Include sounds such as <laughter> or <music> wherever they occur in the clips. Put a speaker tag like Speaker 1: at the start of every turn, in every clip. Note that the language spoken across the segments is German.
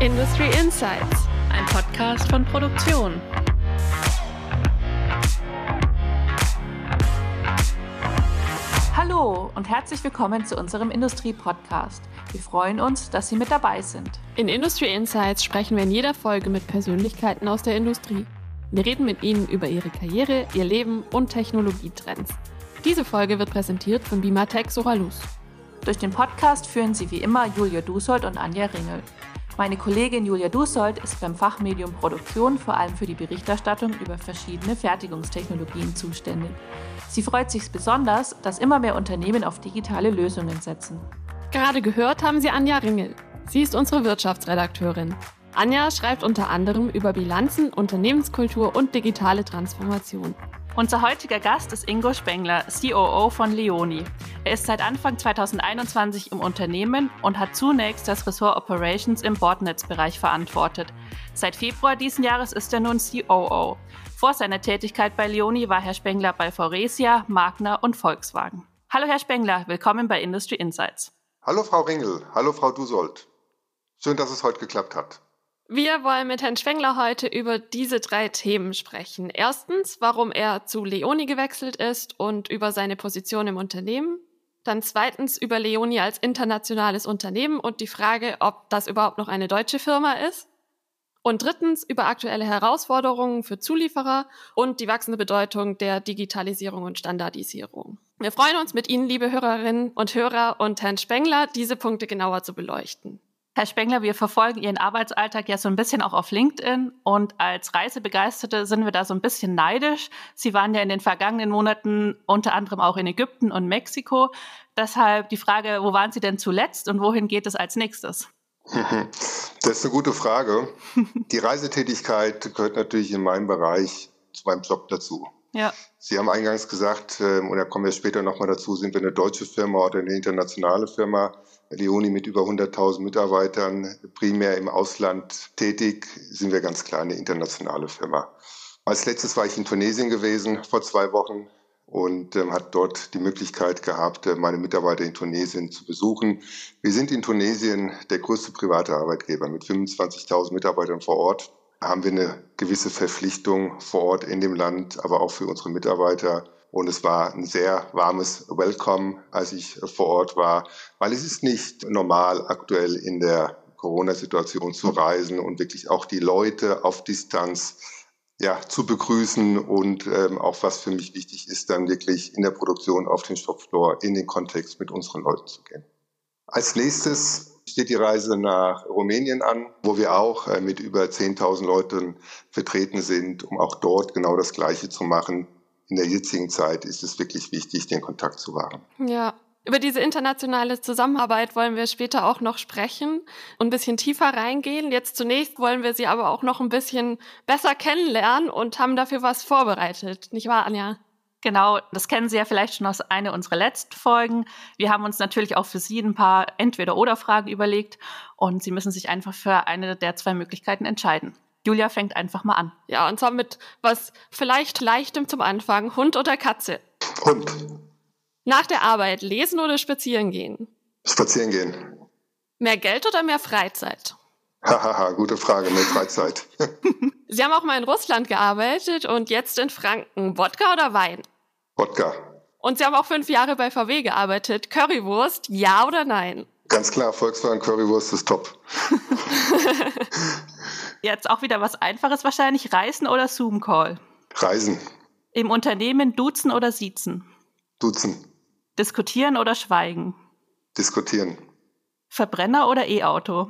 Speaker 1: Industry Insights, ein Podcast von Produktion.
Speaker 2: Hallo und herzlich willkommen zu unserem Industrie-Podcast. Wir freuen uns, dass Sie mit dabei sind.
Speaker 1: In Industry Insights sprechen wir in jeder Folge mit Persönlichkeiten aus der Industrie. Wir reden mit ihnen über ihre Karriere, ihr Leben und Technologietrends. Diese Folge wird präsentiert von Bimatech Soralus.
Speaker 2: Durch den Podcast führen Sie wie immer Julia Dusold und Anja Ringel. Meine Kollegin Julia Dusold ist beim Fachmedium Produktion vor allem für die Berichterstattung über verschiedene Fertigungstechnologien zuständig. Sie freut sich besonders, dass immer mehr Unternehmen auf digitale Lösungen setzen.
Speaker 1: Gerade gehört haben Sie Anja Ringel. Sie ist unsere Wirtschaftsredakteurin. Anja schreibt unter anderem über Bilanzen, Unternehmenskultur und digitale Transformation.
Speaker 2: Unser heutiger Gast ist Ingo Spengler, COO von Leoni. Er ist seit Anfang 2021 im Unternehmen und hat zunächst das Ressort Operations im Bordnetzbereich verantwortet. Seit Februar diesen Jahres ist er nun COO. Vor seiner Tätigkeit bei Leoni war Herr Spengler bei Foresia, Magna und Volkswagen. Hallo Herr Spengler, willkommen bei Industry Insights.
Speaker 3: Hallo Frau Ringel, hallo Frau Dusold. Schön, dass es heute geklappt hat.
Speaker 1: Wir wollen mit Herrn Spengler heute über diese drei Themen sprechen. Erstens, warum er zu Leoni gewechselt ist und über seine Position im Unternehmen. Dann zweitens über Leoni als internationales Unternehmen und die Frage, ob das überhaupt noch eine deutsche Firma ist. Und drittens über aktuelle Herausforderungen für Zulieferer und die wachsende Bedeutung der Digitalisierung und Standardisierung. Wir freuen uns mit Ihnen, liebe Hörerinnen und Hörer und Herrn Spengler, diese Punkte genauer zu beleuchten.
Speaker 2: Herr Spengler, wir verfolgen Ihren Arbeitsalltag ja so ein bisschen auch auf LinkedIn und als Reisebegeisterte sind wir da so ein bisschen neidisch. Sie waren ja in den vergangenen Monaten unter anderem auch in Ägypten und Mexiko. Deshalb die Frage, wo waren Sie denn zuletzt und wohin geht es als nächstes? <laughs>
Speaker 3: Das ist eine gute Frage. Die Reisetätigkeit gehört natürlich in meinem Bereich zu meinem Job dazu.
Speaker 2: Ja.
Speaker 3: Sie haben eingangs gesagt, ähm, und da kommen wir später nochmal dazu, sind wir eine deutsche Firma oder eine internationale Firma. Leoni mit über 100.000 Mitarbeitern, primär im Ausland tätig, sind wir ganz klar eine internationale Firma. Als letztes war ich in Tunesien gewesen vor zwei Wochen und ähm, hat dort die Möglichkeit gehabt, äh, meine Mitarbeiter in Tunesien zu besuchen. Wir sind in Tunesien der größte private Arbeitgeber mit 25.000 Mitarbeitern vor Ort. Haben wir eine gewisse Verpflichtung vor Ort in dem Land, aber auch für unsere Mitarbeiter und es war ein sehr warmes Welcome, als ich vor Ort war, weil es ist nicht normal aktuell in der Corona-Situation zu reisen und wirklich auch die Leute auf Distanz ja, zu begrüßen und ähm, auch was für mich wichtig ist, dann wirklich in der Produktion auf den Shopfloor in den Kontext mit unseren Leuten zu gehen. Als nächstes steht die Reise nach Rumänien an, wo wir auch äh, mit über 10.000 Leuten vertreten sind, um auch dort genau das Gleiche zu machen, in der jetzigen Zeit ist es wirklich wichtig, den Kontakt zu wahren.
Speaker 1: Ja. Über diese internationale Zusammenarbeit wollen wir später auch noch sprechen und ein bisschen tiefer reingehen. Jetzt zunächst wollen wir Sie aber auch noch ein bisschen besser kennenlernen und haben dafür was vorbereitet. Nicht wahr, Anja?
Speaker 2: Genau, das kennen Sie ja vielleicht schon aus einer unserer letzten Folgen. Wir haben uns natürlich auch für Sie ein paar Entweder-Oder-Fragen überlegt und Sie müssen sich einfach für eine der zwei Möglichkeiten entscheiden. Julia fängt einfach mal an.
Speaker 1: Ja, und zwar mit was vielleicht leichtem zum Anfang. Hund oder Katze?
Speaker 3: Hund.
Speaker 1: Nach der Arbeit lesen oder spazieren gehen?
Speaker 3: Spazieren gehen.
Speaker 1: Mehr Geld oder mehr Freizeit?
Speaker 3: Hahaha, gute Frage, mehr Freizeit. <laughs>
Speaker 1: Sie haben auch mal in Russland gearbeitet und jetzt in Franken. Wodka oder Wein?
Speaker 3: Wodka.
Speaker 1: Und Sie haben auch fünf Jahre bei VW gearbeitet. Currywurst, ja oder nein?
Speaker 3: Ganz klar, Volkswagen Currywurst ist top. <laughs>
Speaker 2: Jetzt auch wieder was Einfaches wahrscheinlich. Reisen oder Zoom-Call?
Speaker 3: Reisen.
Speaker 2: Im Unternehmen duzen oder siezen?
Speaker 3: Duzen.
Speaker 2: Diskutieren oder schweigen?
Speaker 3: Diskutieren.
Speaker 2: Verbrenner oder E-Auto?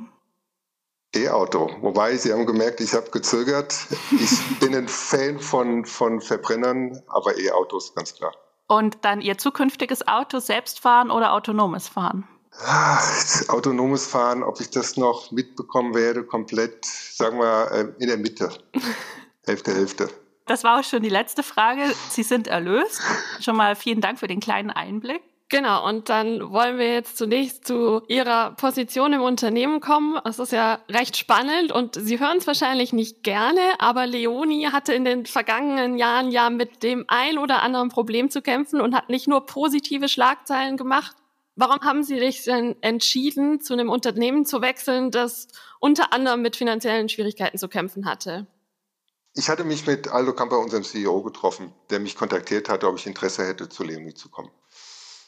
Speaker 3: E-Auto. Wobei, Sie haben gemerkt, ich habe gezögert. Ich <laughs> bin ein Fan von, von Verbrennern, aber E-Autos, ganz klar.
Speaker 2: Und dann Ihr zukünftiges Auto selbst fahren oder autonomes Fahren?
Speaker 3: Ach, autonomes Fahren, ob ich das noch mitbekommen werde, komplett, sagen wir, äh, in der Mitte. <laughs> Hälfte, Hälfte.
Speaker 2: Das war auch schon die letzte Frage. Sie sind erlöst. Schon mal vielen Dank für den kleinen Einblick.
Speaker 1: Genau, und dann wollen wir jetzt zunächst zu Ihrer Position im Unternehmen kommen. Es ist ja recht spannend und Sie hören es wahrscheinlich nicht gerne, aber Leoni hatte in den vergangenen Jahren ja mit dem ein oder anderen Problem zu kämpfen und hat nicht nur positive Schlagzeilen gemacht, Warum haben Sie sich denn entschieden, zu einem Unternehmen zu wechseln, das unter anderem mit finanziellen Schwierigkeiten zu kämpfen hatte?
Speaker 3: Ich hatte mich mit Aldo Kamper, unserem CEO, getroffen, der mich kontaktiert hatte, ob ich Interesse hätte, zu Leonie zu kommen.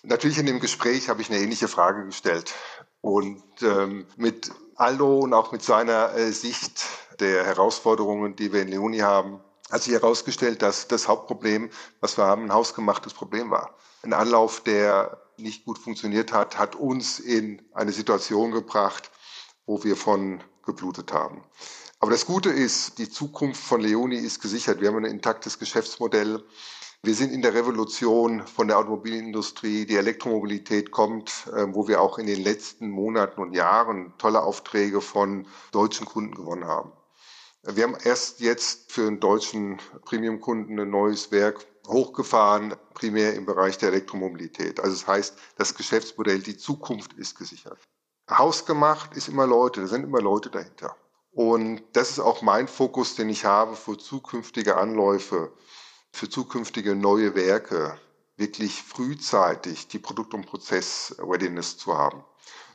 Speaker 3: Natürlich in dem Gespräch habe ich eine ähnliche Frage gestellt. Und ähm, mit Aldo und auch mit seiner äh, Sicht der Herausforderungen, die wir in Leonie haben, hat sich herausgestellt, dass das Hauptproblem, was wir haben, ein hausgemachtes Problem war. Ein Anlauf, der nicht gut funktioniert hat, hat uns in eine Situation gebracht, wo wir von geblutet haben. Aber das Gute ist, die Zukunft von Leoni ist gesichert. Wir haben ein intaktes Geschäftsmodell. Wir sind in der Revolution von der Automobilindustrie. Die Elektromobilität kommt, ähm, wo wir auch in den letzten Monaten und Jahren tolle Aufträge von deutschen Kunden gewonnen haben. Wir haben erst jetzt für einen deutschen Premium-Kunden ein neues Werk hochgefahren, primär im Bereich der Elektromobilität. Also das heißt, das Geschäftsmodell, die Zukunft ist gesichert. Hausgemacht ist immer Leute, da sind immer Leute dahinter. Und das ist auch mein Fokus, den ich habe für zukünftige Anläufe, für zukünftige neue Werke, wirklich frühzeitig die Produkt- und Prozess-Readiness zu haben.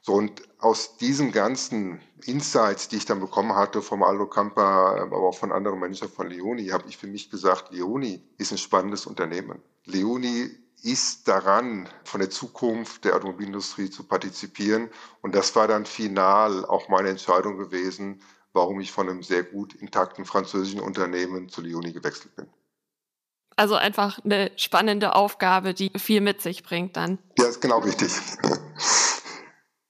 Speaker 3: So, und aus diesen ganzen Insights, die ich dann bekommen hatte vom Aldo Campa, aber auch von anderen Menschen von Leoni, habe ich für mich gesagt, Leoni ist ein spannendes Unternehmen. Leoni ist daran, von der Zukunft der Automobilindustrie zu partizipieren. Und das war dann final auch meine Entscheidung gewesen, warum ich von einem sehr gut intakten französischen Unternehmen zu Leoni gewechselt bin.
Speaker 1: Also einfach eine spannende Aufgabe, die viel mit sich bringt dann.
Speaker 3: Ja, ist genau richtig.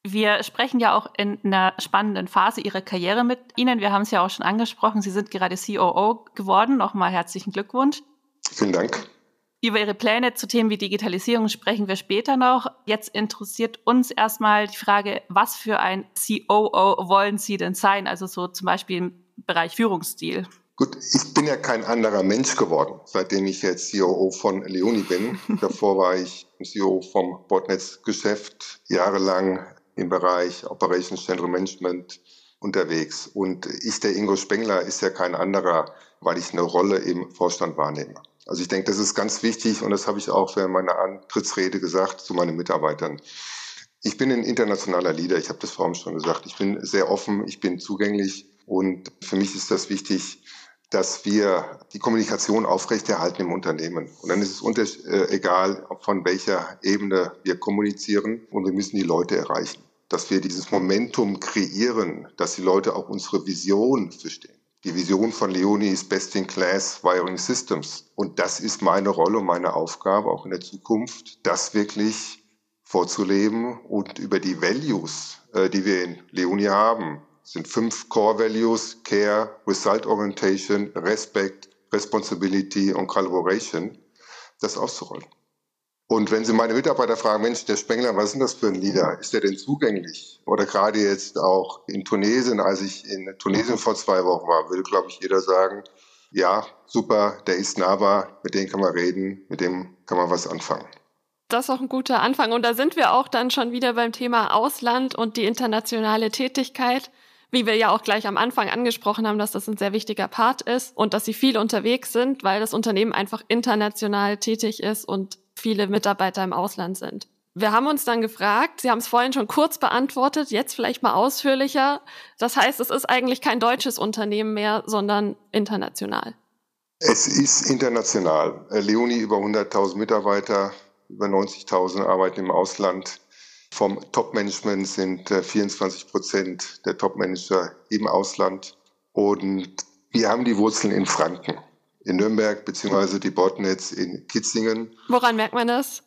Speaker 2: Wir sprechen ja auch in einer spannenden Phase Ihrer Karriere mit Ihnen. Wir haben es ja auch schon angesprochen. Sie sind gerade COO geworden. Nochmal herzlichen Glückwunsch.
Speaker 3: Vielen Dank.
Speaker 2: Über Ihre Pläne zu Themen wie Digitalisierung sprechen wir später noch. Jetzt interessiert uns erstmal die Frage, was für ein COO wollen Sie denn sein? Also so zum Beispiel im Bereich Führungsstil.
Speaker 3: Gut, ich bin ja kein anderer Mensch geworden, seitdem ich jetzt COO von Leoni bin. <laughs> Davor war ich CEO vom Bordnetzgeschäft, jahrelang im Bereich Operations General Management unterwegs. Und ich, der Ingo Spengler, ist ja kein anderer, weil ich eine Rolle im Vorstand wahrnehme. Also ich denke, das ist ganz wichtig und das habe ich auch während meiner Antrittsrede gesagt zu meinen Mitarbeitern. Ich bin ein internationaler Leader, ich habe das vorhin schon gesagt. Ich bin sehr offen, ich bin zugänglich und für mich ist das wichtig, dass wir die Kommunikation aufrechterhalten im Unternehmen. Und dann ist es äh, egal, von welcher Ebene wir kommunizieren und wir müssen die Leute erreichen dass wir dieses Momentum kreieren, dass die Leute auch unsere Vision verstehen. Die Vision von Leonie ist Best in Class Wiring Systems. Und das ist meine Rolle und meine Aufgabe auch in der Zukunft, das wirklich vorzuleben und über die Values, äh, die wir in Leonie haben, sind fünf Core Values, Care, Result Orientation, Respect, Responsibility und Collaboration, das auszurollen. Und wenn Sie meine Mitarbeiter fragen, Mensch, der Spengler, was ist denn das für ein Leader? Ist der denn zugänglich? Oder gerade jetzt auch in Tunesien, als ich in Tunesien vor zwei Wochen war, würde, glaube ich, jeder sagen, ja, super, der ist nahbar, mit dem kann man reden, mit dem kann man was anfangen.
Speaker 1: Das ist auch ein guter Anfang. Und da sind wir auch dann schon wieder beim Thema Ausland und die internationale Tätigkeit. Wie wir ja auch gleich am Anfang angesprochen haben, dass das ein sehr wichtiger Part ist und dass sie viel unterwegs sind, weil das Unternehmen einfach international tätig ist und viele Mitarbeiter im Ausland sind. Wir haben uns dann gefragt, Sie haben es vorhin schon kurz beantwortet, jetzt vielleicht mal ausführlicher. Das heißt, es ist eigentlich kein deutsches Unternehmen mehr, sondern international.
Speaker 3: Es ist international. Äh, Leoni über 100.000 Mitarbeiter, über 90.000 arbeiten im Ausland. Vom Top-Management sind 24 äh, Prozent der Top-Manager im Ausland. Und wir haben die Wurzeln in Franken in Nürnberg beziehungsweise die Botnets in Kitzingen.
Speaker 1: Woran merkt man das?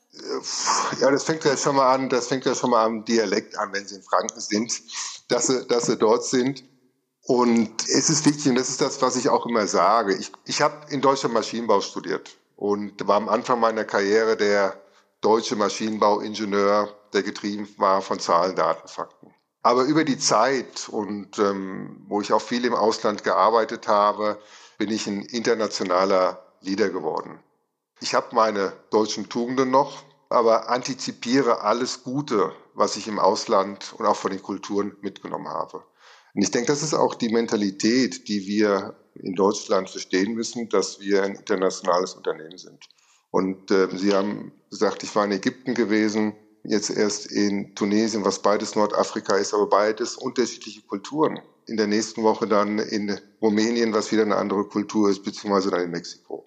Speaker 3: Ja, das fängt ja schon mal an, das fängt ja schon mal am Dialekt an, wenn sie in Franken sind, dass sie, dass sie dort sind. Und es ist wichtig, und das ist das, was ich auch immer sage. Ich, ich habe in Deutschland Maschinenbau studiert und war am Anfang meiner Karriere der deutsche Maschinenbauingenieur, der getrieben war von Zahlen, Daten, Fakten. Aber über die Zeit und ähm, wo ich auch viel im Ausland gearbeitet habe, bin ich ein internationaler Leader geworden. Ich habe meine deutschen Tugenden noch, aber antizipiere alles Gute, was ich im Ausland und auch von den Kulturen mitgenommen habe. Und ich denke, das ist auch die Mentalität, die wir in Deutschland verstehen müssen, dass wir ein internationales Unternehmen sind. Und äh, Sie haben gesagt, ich war in Ägypten gewesen, jetzt erst in Tunesien, was beides Nordafrika ist, aber beides unterschiedliche Kulturen. In der nächsten Woche dann in Rumänien, was wieder eine andere Kultur ist, beziehungsweise dann in Mexiko.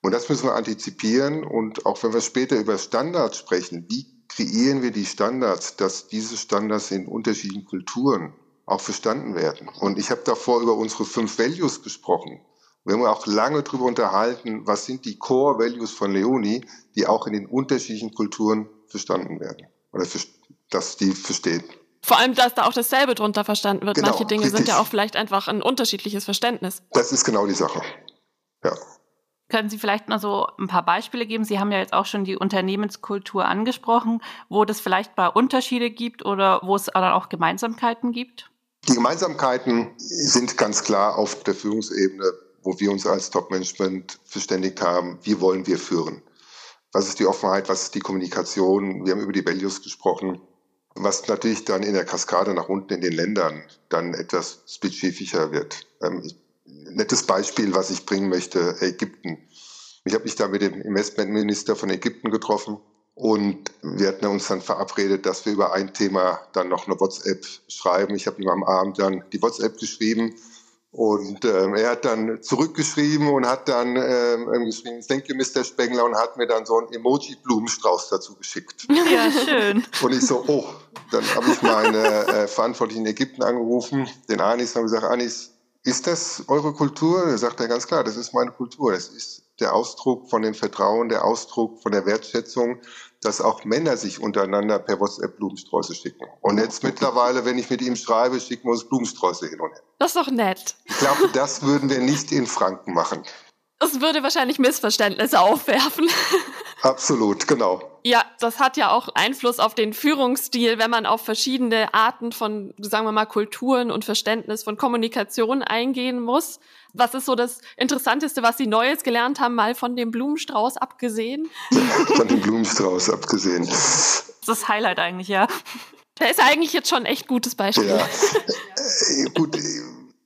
Speaker 3: Und das müssen wir antizipieren. Und auch wenn wir später über Standards sprechen, wie kreieren wir die Standards, dass diese Standards in unterschiedlichen Kulturen auch verstanden werden? Und ich habe davor über unsere fünf Values gesprochen. Wir haben auch lange darüber unterhalten, was sind die Core Values von Leoni, die auch in den unterschiedlichen Kulturen verstanden werden. Oder dass die verstehen.
Speaker 1: Vor allem, dass da auch dasselbe drunter verstanden wird. Genau, Manche Dinge richtig. sind ja auch vielleicht einfach ein unterschiedliches Verständnis.
Speaker 3: Das ist genau die Sache. Ja.
Speaker 2: Können Sie vielleicht noch so ein paar Beispiele geben? Sie haben ja jetzt auch schon die Unternehmenskultur angesprochen, wo das vielleicht bei Unterschiede gibt oder wo es dann auch Gemeinsamkeiten gibt?
Speaker 3: Die Gemeinsamkeiten sind ganz klar auf der Führungsebene, wo wir uns als Top-Management verständigt haben, wie wollen wir führen. Was ist die Offenheit, was ist die Kommunikation? Wir haben über die Values gesprochen, was natürlich dann in der Kaskade nach unten in den Ländern dann etwas spezifischer wird. Ähm, nettes Beispiel, was ich bringen möchte, Ägypten. Ich habe mich da mit dem Investmentminister von Ägypten getroffen und wir hatten uns dann verabredet, dass wir über ein Thema dann noch eine WhatsApp schreiben. Ich habe ihm am Abend dann die WhatsApp geschrieben und ähm, er hat dann zurückgeschrieben und hat dann ähm, geschrieben, thank you, Mr. Spengler, und hat mir dann so einen Emoji-Blumenstrauß dazu geschickt.
Speaker 2: Ja, schön.
Speaker 3: Und ich so, oh, dann habe ich meine äh, Verantwortlichen in Ägypten angerufen, den Anis, und gesagt, Anis, ist das eure Kultur? Da sagt er ganz klar, das ist meine Kultur. Das ist der Ausdruck von dem Vertrauen, der Ausdruck von der Wertschätzung, dass auch Männer sich untereinander per WhatsApp Blumensträuße schicken. Und jetzt mittlerweile, wenn ich mit ihm schreibe, schicken wir uns Blumensträuße hin und her.
Speaker 1: Das ist doch nett.
Speaker 3: Ich glaube, das würden wir nicht in Franken machen.
Speaker 1: Das würde wahrscheinlich Missverständnisse aufwerfen.
Speaker 3: Absolut, genau.
Speaker 1: Ja, das hat ja auch Einfluss auf den Führungsstil, wenn man auf verschiedene Arten von, sagen wir mal, Kulturen und Verständnis von Kommunikation eingehen muss. Was ist so das Interessanteste, was Sie Neues gelernt haben, mal von dem Blumenstrauß abgesehen? <laughs>
Speaker 3: von dem Blumenstrauß abgesehen. Das
Speaker 2: ist das Highlight eigentlich, ja.
Speaker 1: Der ist eigentlich jetzt schon ein echt gutes Beispiel. Ja, <laughs> äh, gut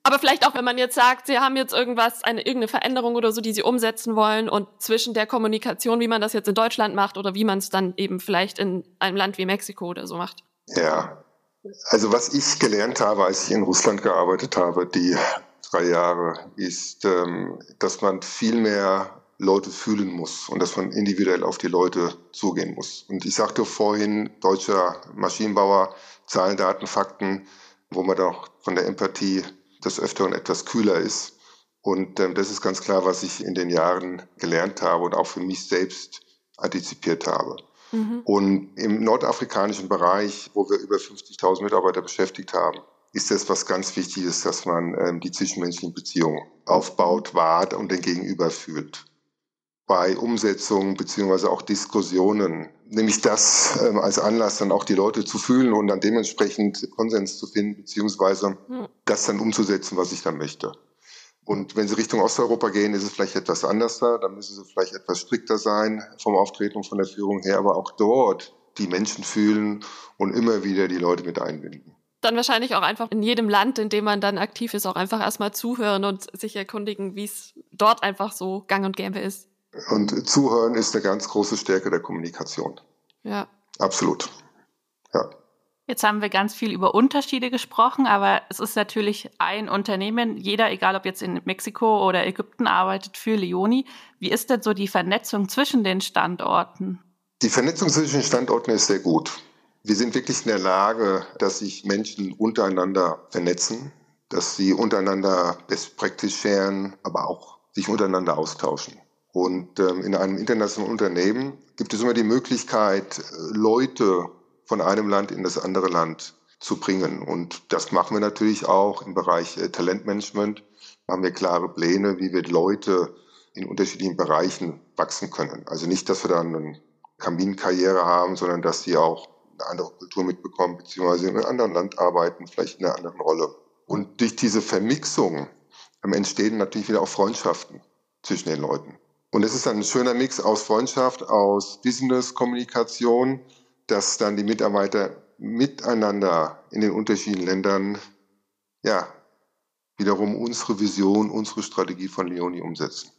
Speaker 1: aber vielleicht auch, wenn man jetzt sagt, Sie haben jetzt irgendwas, eine irgendeine Veränderung oder so, die Sie umsetzen wollen und zwischen der Kommunikation, wie man das jetzt in Deutschland macht oder wie man es dann eben vielleicht in einem Land wie Mexiko oder so macht.
Speaker 3: Ja, also was ich gelernt habe, als ich in Russland gearbeitet habe, die drei Jahre, ist, ähm, dass man viel mehr Leute fühlen muss und dass man individuell auf die Leute zugehen muss. Und ich sagte vorhin, deutscher Maschinenbauer, Zahlen, Daten, Fakten, wo man doch von der Empathie des Öfteren etwas kühler ist. Und ähm, das ist ganz klar, was ich in den Jahren gelernt habe und auch für mich selbst antizipiert habe. Mhm. Und im nordafrikanischen Bereich, wo wir über 50.000 Mitarbeiter beschäftigt haben, ist das was ganz Wichtiges, dass man ähm, die zwischenmenschlichen Beziehungen aufbaut, wahrt und den Gegenüber fühlt. Bei Umsetzungen beziehungsweise auch Diskussionen nämlich das ähm, als Anlass, dann auch die Leute zu fühlen und dann dementsprechend Konsens zu finden, beziehungsweise hm. das dann umzusetzen, was ich dann möchte. Und wenn Sie Richtung Osteuropa gehen, ist es vielleicht etwas anders da, dann müssen Sie vielleicht etwas strikter sein vom Auftreten und von der Führung her, aber auch dort die Menschen fühlen und immer wieder die Leute mit einbinden.
Speaker 1: Dann wahrscheinlich auch einfach in jedem Land, in dem man dann aktiv ist, auch einfach erstmal zuhören und sich erkundigen, wie es dort einfach so gang und gäbe ist.
Speaker 3: Und Zuhören ist eine ganz große Stärke der Kommunikation.
Speaker 1: Ja.
Speaker 3: Absolut. Ja.
Speaker 2: Jetzt haben wir ganz viel über Unterschiede gesprochen, aber es ist natürlich ein Unternehmen, jeder, egal ob jetzt in Mexiko oder Ägypten arbeitet, für Leoni. Wie ist denn so die Vernetzung zwischen den Standorten?
Speaker 3: Die Vernetzung zwischen den Standorten ist sehr gut. Wir sind wirklich in der Lage, dass sich Menschen untereinander vernetzen, dass sie untereinander Best Practice sharen, aber auch sich untereinander austauschen. Und ähm, in einem internationalen Unternehmen gibt es immer die Möglichkeit, Leute von einem Land in das andere Land zu bringen. Und das machen wir natürlich auch im Bereich äh, Talentmanagement. Haben wir klare Pläne, wie wir Leute in unterschiedlichen Bereichen wachsen können. Also nicht, dass wir dann eine Kaminkarriere haben, sondern dass sie auch eine andere Kultur mitbekommen, beziehungsweise in einem anderen Land arbeiten, vielleicht in einer anderen Rolle. Und durch diese Vermixung entstehen natürlich wieder auch Freundschaften zwischen den Leuten. Und es ist ein schöner Mix aus Freundschaft, aus Business-Kommunikation, dass dann die Mitarbeiter miteinander in den unterschiedlichen Ländern, ja, wiederum unsere Vision, unsere Strategie von Leoni umsetzen.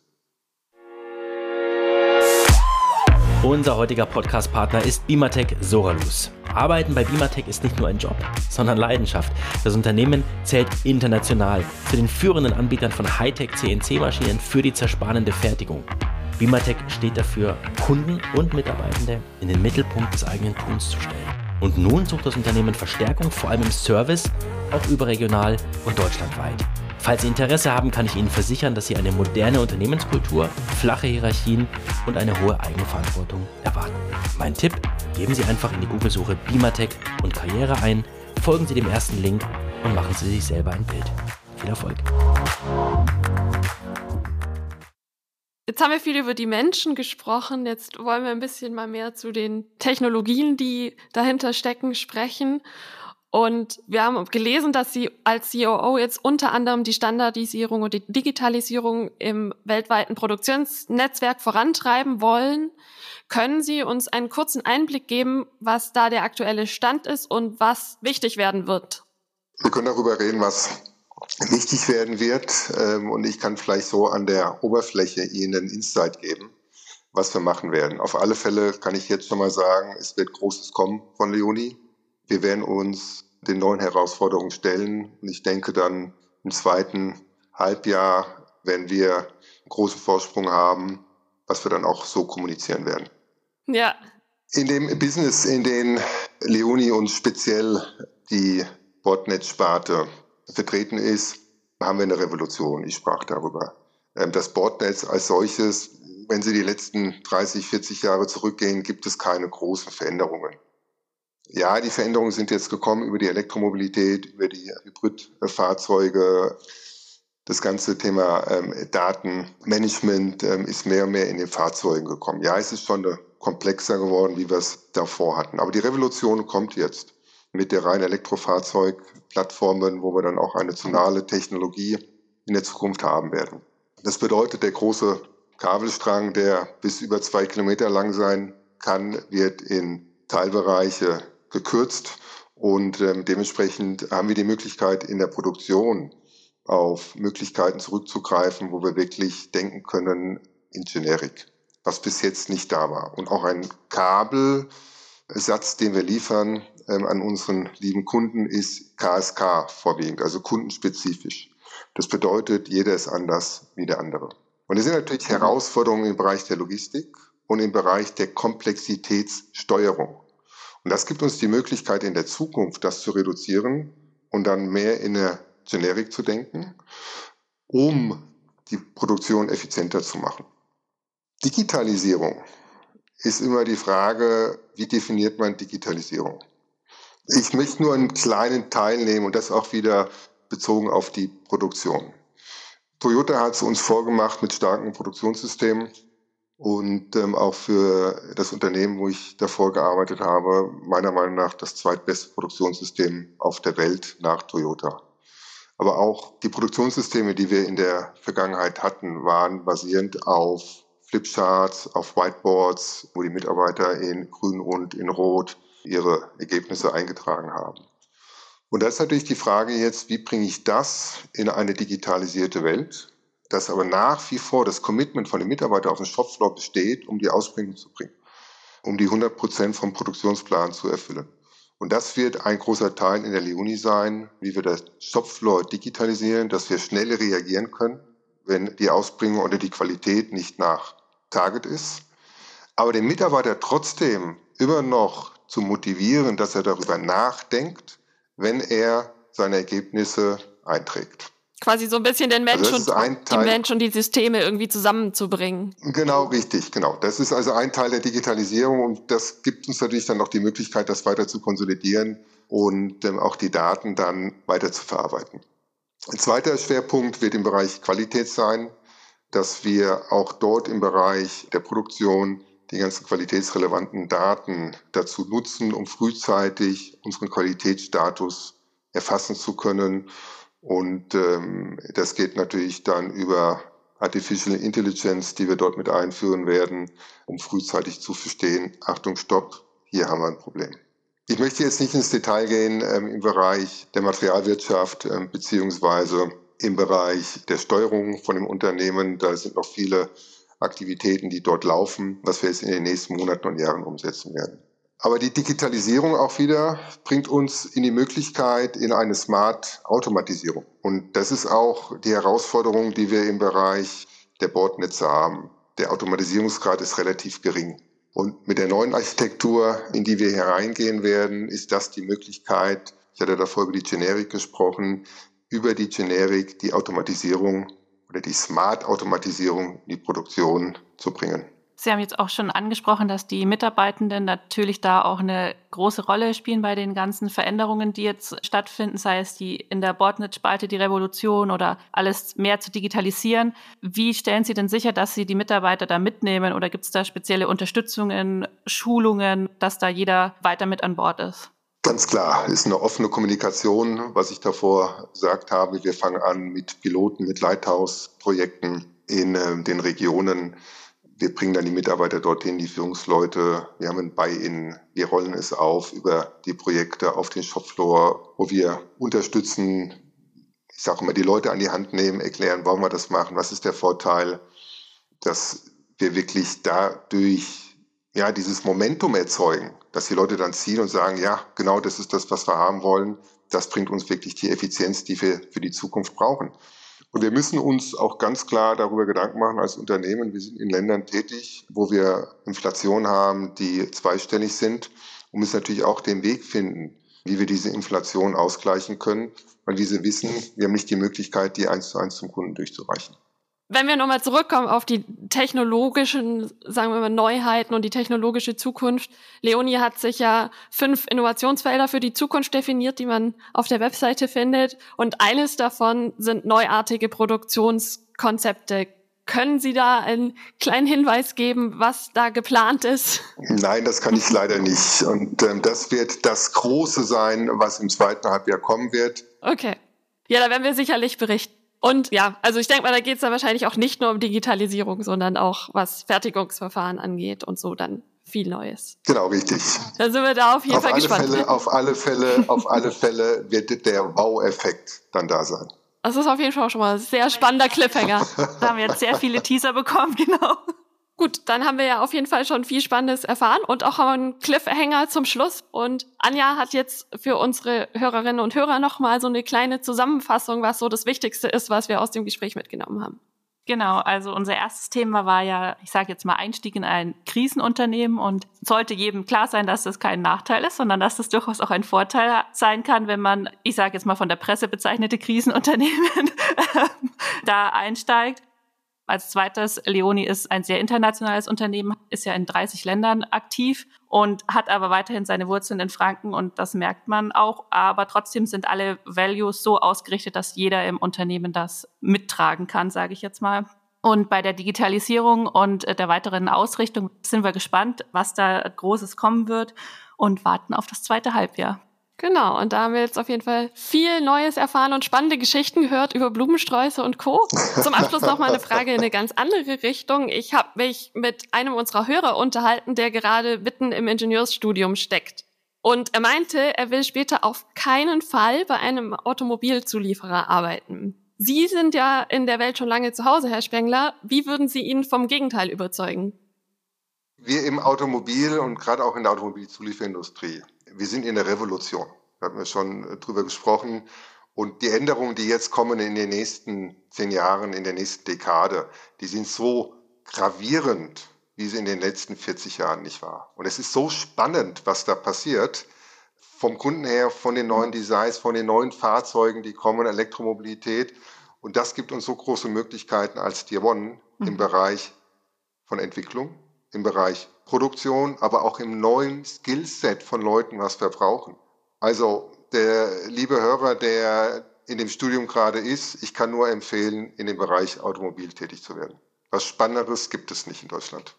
Speaker 4: Unser heutiger Podcast-Partner ist Bimatech Soralus. Arbeiten bei Bimatech ist nicht nur ein Job, sondern Leidenschaft. Das Unternehmen zählt international zu den führenden Anbietern von Hightech CNC-Maschinen für die zerspanende Fertigung. Bimatech steht dafür, Kunden und Mitarbeitende in den Mittelpunkt des eigenen Tuns zu stellen. Und nun sucht das Unternehmen Verstärkung, vor allem im Service, auch überregional und deutschlandweit. Falls Sie Interesse haben, kann ich Ihnen versichern, dass Sie eine moderne Unternehmenskultur, flache Hierarchien und eine hohe Eigenverantwortung erwarten. Mein Tipp, geben Sie einfach in die Google-Suche Bimatech und Karriere ein, folgen Sie dem ersten Link und machen Sie sich selber ein Bild. Viel Erfolg!
Speaker 1: Jetzt haben wir viel über die Menschen gesprochen. Jetzt wollen wir ein bisschen mal mehr zu den Technologien, die dahinter stecken, sprechen. Und wir haben gelesen, dass Sie als COO jetzt unter anderem die Standardisierung und die Digitalisierung im weltweiten Produktionsnetzwerk vorantreiben wollen. Können Sie uns einen kurzen Einblick geben, was da der aktuelle Stand ist und was wichtig werden wird?
Speaker 3: Wir können darüber reden, was wichtig werden wird. Ähm, und ich kann vielleicht so an der Oberfläche Ihnen einen Insight geben, was wir machen werden. Auf alle Fälle kann ich jetzt schon mal sagen, es wird Großes kommen von Leoni. Wir werden uns den neuen Herausforderungen stellen. Und ich denke dann im zweiten Halbjahr, wenn wir einen großen Vorsprung haben, was wir dann auch so kommunizieren werden.
Speaker 1: Ja.
Speaker 3: In dem Business, in dem Leoni und speziell die Botnet-Sparte vertreten ist, haben wir eine Revolution. Ich sprach darüber. Ähm, das Bordnetz als solches, wenn Sie die letzten 30, 40 Jahre zurückgehen, gibt es keine großen Veränderungen. Ja, die Veränderungen sind jetzt gekommen über die Elektromobilität, über die Hybridfahrzeuge. Das ganze Thema ähm, Datenmanagement ähm, ist mehr und mehr in den Fahrzeugen gekommen. Ja, es ist schon komplexer geworden, wie wir es davor hatten. Aber die Revolution kommt jetzt mit der reinen Elektrofahrzeugplattformen, wo wir dann auch eine zonale Technologie in der Zukunft haben werden. Das bedeutet, der große Kabelstrang, der bis über zwei Kilometer lang sein kann, wird in Teilbereiche gekürzt und ähm, dementsprechend haben wir die Möglichkeit in der Produktion auf Möglichkeiten zurückzugreifen, wo wir wirklich denken können in Generik, was bis jetzt nicht da war. Und auch ein Kabelsatz, den wir liefern ähm, an unseren lieben Kunden, ist KSK vorwiegend, also kundenspezifisch. Das bedeutet, jeder ist anders wie der andere. Und es sind natürlich Herausforderungen im Bereich der Logistik und im Bereich der Komplexitätssteuerung. Und das gibt uns die Möglichkeit in der Zukunft, das zu reduzieren und dann mehr in der Generik zu denken, um die Produktion effizienter zu machen. Digitalisierung ist immer die Frage, wie definiert man Digitalisierung? Ich möchte nur einen kleinen Teil nehmen und das auch wieder bezogen auf die Produktion. Toyota hat es uns vorgemacht mit starken Produktionssystemen und ähm, auch für das Unternehmen, wo ich davor gearbeitet habe, meiner Meinung nach das zweitbeste Produktionssystem auf der Welt nach Toyota. Aber auch die Produktionssysteme, die wir in der Vergangenheit hatten, waren basierend auf Flipcharts, auf Whiteboards, wo die Mitarbeiter in grün und in rot ihre Ergebnisse eingetragen haben. Und da ist natürlich die Frage jetzt, wie bringe ich das in eine digitalisierte Welt? Dass aber nach wie vor das Commitment von den Mitarbeitern auf dem Shopfloor besteht, um die Ausbringung zu bringen, um die 100 Prozent vom Produktionsplan zu erfüllen. Und das wird ein großer Teil in der Leoni sein, wie wir das Shopfloor digitalisieren, dass wir schnell reagieren können, wenn die Ausbringung oder die Qualität nicht nach Target ist. Aber den Mitarbeiter trotzdem immer noch zu motivieren, dass er darüber nachdenkt, wenn er seine Ergebnisse einträgt.
Speaker 1: Quasi so ein bisschen den Mensch also und die Mensch und die Systeme irgendwie zusammenzubringen.
Speaker 3: Genau, richtig, genau. Das ist also ein Teil der Digitalisierung und das gibt uns natürlich dann noch die Möglichkeit, das weiter zu konsolidieren und ähm, auch die Daten dann weiter zu verarbeiten. Ein zweiter Schwerpunkt wird im Bereich Qualität sein, dass wir auch dort im Bereich der Produktion die ganzen qualitätsrelevanten Daten dazu nutzen, um frühzeitig unseren Qualitätsstatus erfassen zu können und ähm, das geht natürlich dann über Artificial Intelligence, die wir dort mit einführen werden, um frühzeitig zu verstehen, Achtung, stopp, hier haben wir ein Problem. Ich möchte jetzt nicht ins Detail gehen ähm, im Bereich der Materialwirtschaft ähm, beziehungsweise im Bereich der Steuerung von dem Unternehmen. Da sind noch viele Aktivitäten, die dort laufen, was wir jetzt in den nächsten Monaten und Jahren umsetzen werden. Aber die Digitalisierung auch wieder bringt uns in die Möglichkeit in eine Smart-Automatisierung. Und das ist auch die Herausforderung, die wir im Bereich der Bordnetze haben. Der Automatisierungsgrad ist relativ gering. Und mit der neuen Architektur, in die wir hereingehen werden, ist das die Möglichkeit, ich hatte davor über die Generik gesprochen, über die Generik die Automatisierung oder die Smart-Automatisierung in die Produktion zu bringen.
Speaker 2: Sie haben jetzt auch schon angesprochen, dass die Mitarbeitenden natürlich da auch eine große Rolle spielen bei den ganzen Veränderungen, die jetzt stattfinden, sei es die in der Bordnet-Spalte die Revolution oder alles mehr zu digitalisieren. Wie stellen Sie denn sicher, dass Sie die Mitarbeiter da mitnehmen oder gibt es da spezielle Unterstützungen, Schulungen, dass da jeder weiter mit an Bord ist?
Speaker 3: Ganz klar, ist eine offene Kommunikation, was ich davor gesagt habe. Wir fangen an mit Piloten, mit Lighthouse-Projekten in äh, den Regionen wir bringen dann die Mitarbeiter dorthin, die Führungsleute. Wir haben ein Buy-in. Wir rollen es auf über die Projekte auf den Shopfloor, wo wir unterstützen. Ich sage immer, die Leute an die Hand nehmen, erklären, warum wir das machen, was ist der Vorteil, dass wir wirklich dadurch ja dieses Momentum erzeugen, dass die Leute dann ziehen und sagen, ja, genau das ist das, was wir haben wollen. Das bringt uns wirklich die Effizienz, die wir für die Zukunft brauchen. Und wir müssen uns auch ganz klar darüber Gedanken machen als Unternehmen. Wir sind in Ländern tätig, wo wir Inflation haben, die zweistellig sind und müssen natürlich auch den Weg finden, wie wir diese Inflation ausgleichen können, weil wir wissen, wir haben nicht die Möglichkeit, die eins zu eins zum Kunden durchzureichen.
Speaker 1: Wenn wir nochmal zurückkommen auf die technologischen, sagen wir mal, Neuheiten und die technologische Zukunft. Leonie hat sich ja fünf Innovationsfelder für die Zukunft definiert, die man auf der Webseite findet. Und eines davon sind neuartige Produktionskonzepte. Können Sie da einen kleinen Hinweis geben, was da geplant ist?
Speaker 3: Nein, das kann ich leider nicht. Und ähm, das wird das Große sein, was im zweiten Halbjahr kommen wird.
Speaker 1: Okay. Ja, da werden wir sicherlich berichten. Und ja, also ich denke mal, da geht es dann wahrscheinlich auch nicht nur um Digitalisierung, sondern auch was Fertigungsverfahren angeht und so dann viel Neues.
Speaker 3: Genau, richtig.
Speaker 1: Da sind wir da auf jeden
Speaker 3: auf
Speaker 1: Fall gespannt.
Speaker 3: Fälle, auf alle Fälle, auf alle Fälle wird der Wow-Effekt dann da sein.
Speaker 1: Das ist auf jeden Fall auch schon mal ein sehr spannender Cliffhanger.
Speaker 2: da haben wir jetzt sehr viele Teaser bekommen, <laughs> genau.
Speaker 1: Gut, dann haben wir ja auf jeden Fall schon viel Spannendes erfahren und auch einen Cliffhanger zum Schluss. Und Anja hat jetzt für unsere Hörerinnen und Hörer nochmal so eine kleine Zusammenfassung, was so das Wichtigste ist, was wir aus dem Gespräch mitgenommen haben.
Speaker 2: Genau, also unser erstes Thema war ja, ich sage jetzt mal, Einstieg in ein Krisenunternehmen und sollte jedem klar sein, dass das kein Nachteil ist, sondern dass das durchaus auch ein Vorteil sein kann, wenn man, ich sage jetzt mal von der Presse bezeichnete Krisenunternehmen <laughs> da einsteigt. Als zweites, Leoni ist ein sehr internationales Unternehmen, ist ja in 30 Ländern aktiv und hat aber weiterhin seine Wurzeln in Franken und das merkt man auch. Aber trotzdem sind alle Values so ausgerichtet, dass jeder im Unternehmen das mittragen kann, sage ich jetzt mal. Und bei der Digitalisierung und der weiteren Ausrichtung sind wir gespannt, was da Großes kommen wird und warten auf das zweite Halbjahr.
Speaker 1: Genau, und da haben wir jetzt auf jeden Fall viel Neues erfahren und spannende Geschichten gehört über Blumensträuße und Co. Zum Abschluss noch mal eine Frage in eine ganz andere Richtung. Ich habe mich mit einem unserer Hörer unterhalten, der gerade mitten im Ingenieursstudium steckt. Und er meinte, er will später auf keinen Fall bei einem Automobilzulieferer arbeiten. Sie sind ja in der Welt schon lange zu Hause, Herr Spengler. Wie würden Sie ihn vom Gegenteil überzeugen?
Speaker 3: Wir im Automobil und gerade auch in der Automobilzulieferindustrie wir sind in der Revolution. Da hatten wir schon äh, drüber gesprochen. Und die Änderungen, die jetzt kommen in den nächsten zehn Jahren, in der nächsten Dekade, die sind so gravierend, wie sie in den letzten 40 Jahren nicht war. Und es ist so spannend, was da passiert. Vom Kunden her, von den neuen Designs, von den neuen Fahrzeugen, die kommen, Elektromobilität. Und das gibt uns so große Möglichkeiten als Tier One mhm. im Bereich von Entwicklung, im Bereich Produktion, aber auch im neuen Skillset von Leuten, was wir brauchen. Also der liebe Hörer, der in dem Studium gerade ist, ich kann nur empfehlen, in dem Bereich Automobil tätig zu werden. Was Spannenderes gibt es nicht in Deutschland.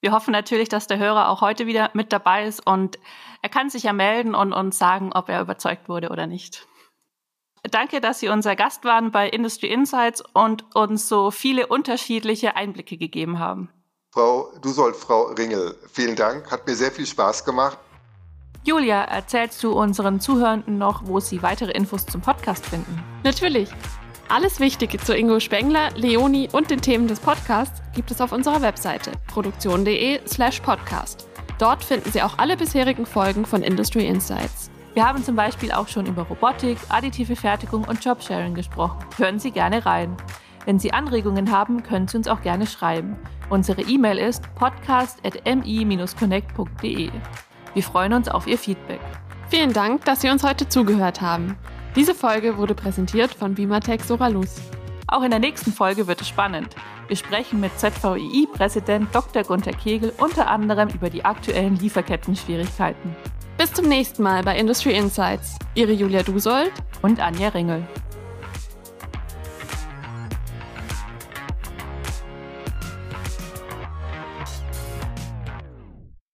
Speaker 2: Wir hoffen natürlich, dass der Hörer auch heute wieder mit dabei ist und er kann sich ja melden und uns sagen, ob er überzeugt wurde oder nicht. Danke, dass Sie unser Gast waren bei Industry Insights und uns so viele unterschiedliche Einblicke gegeben haben.
Speaker 3: Frau Dusold, Frau Ringel, vielen Dank. Hat mir sehr viel Spaß gemacht.
Speaker 2: Julia, erzählst du unseren Zuhörenden noch, wo sie weitere Infos zum Podcast finden?
Speaker 1: Natürlich. Alles Wichtige zu Ingo Spengler, Leoni und den Themen des Podcasts gibt es auf unserer Webseite produktion.de/slash podcast. Dort finden Sie auch alle bisherigen Folgen von Industry Insights.
Speaker 2: Wir haben zum Beispiel auch schon über Robotik, additive Fertigung und Jobsharing gesprochen. Hören Sie gerne rein. Wenn Sie Anregungen haben, können Sie uns auch gerne schreiben. Unsere E-Mail ist podcast.mi-connect.de. Wir freuen uns auf Ihr Feedback.
Speaker 1: Vielen Dank, dass Sie uns heute zugehört haben. Diese Folge wurde präsentiert von Bimatech Soralus.
Speaker 2: Auch in der nächsten Folge wird es spannend. Wir sprechen mit ZVII-Präsident Dr. Gunther Kegel unter anderem über die aktuellen Lieferketten-Schwierigkeiten.
Speaker 1: Bis zum nächsten Mal bei Industry Insights. Ihre Julia Dusold
Speaker 2: und Anja Ringel.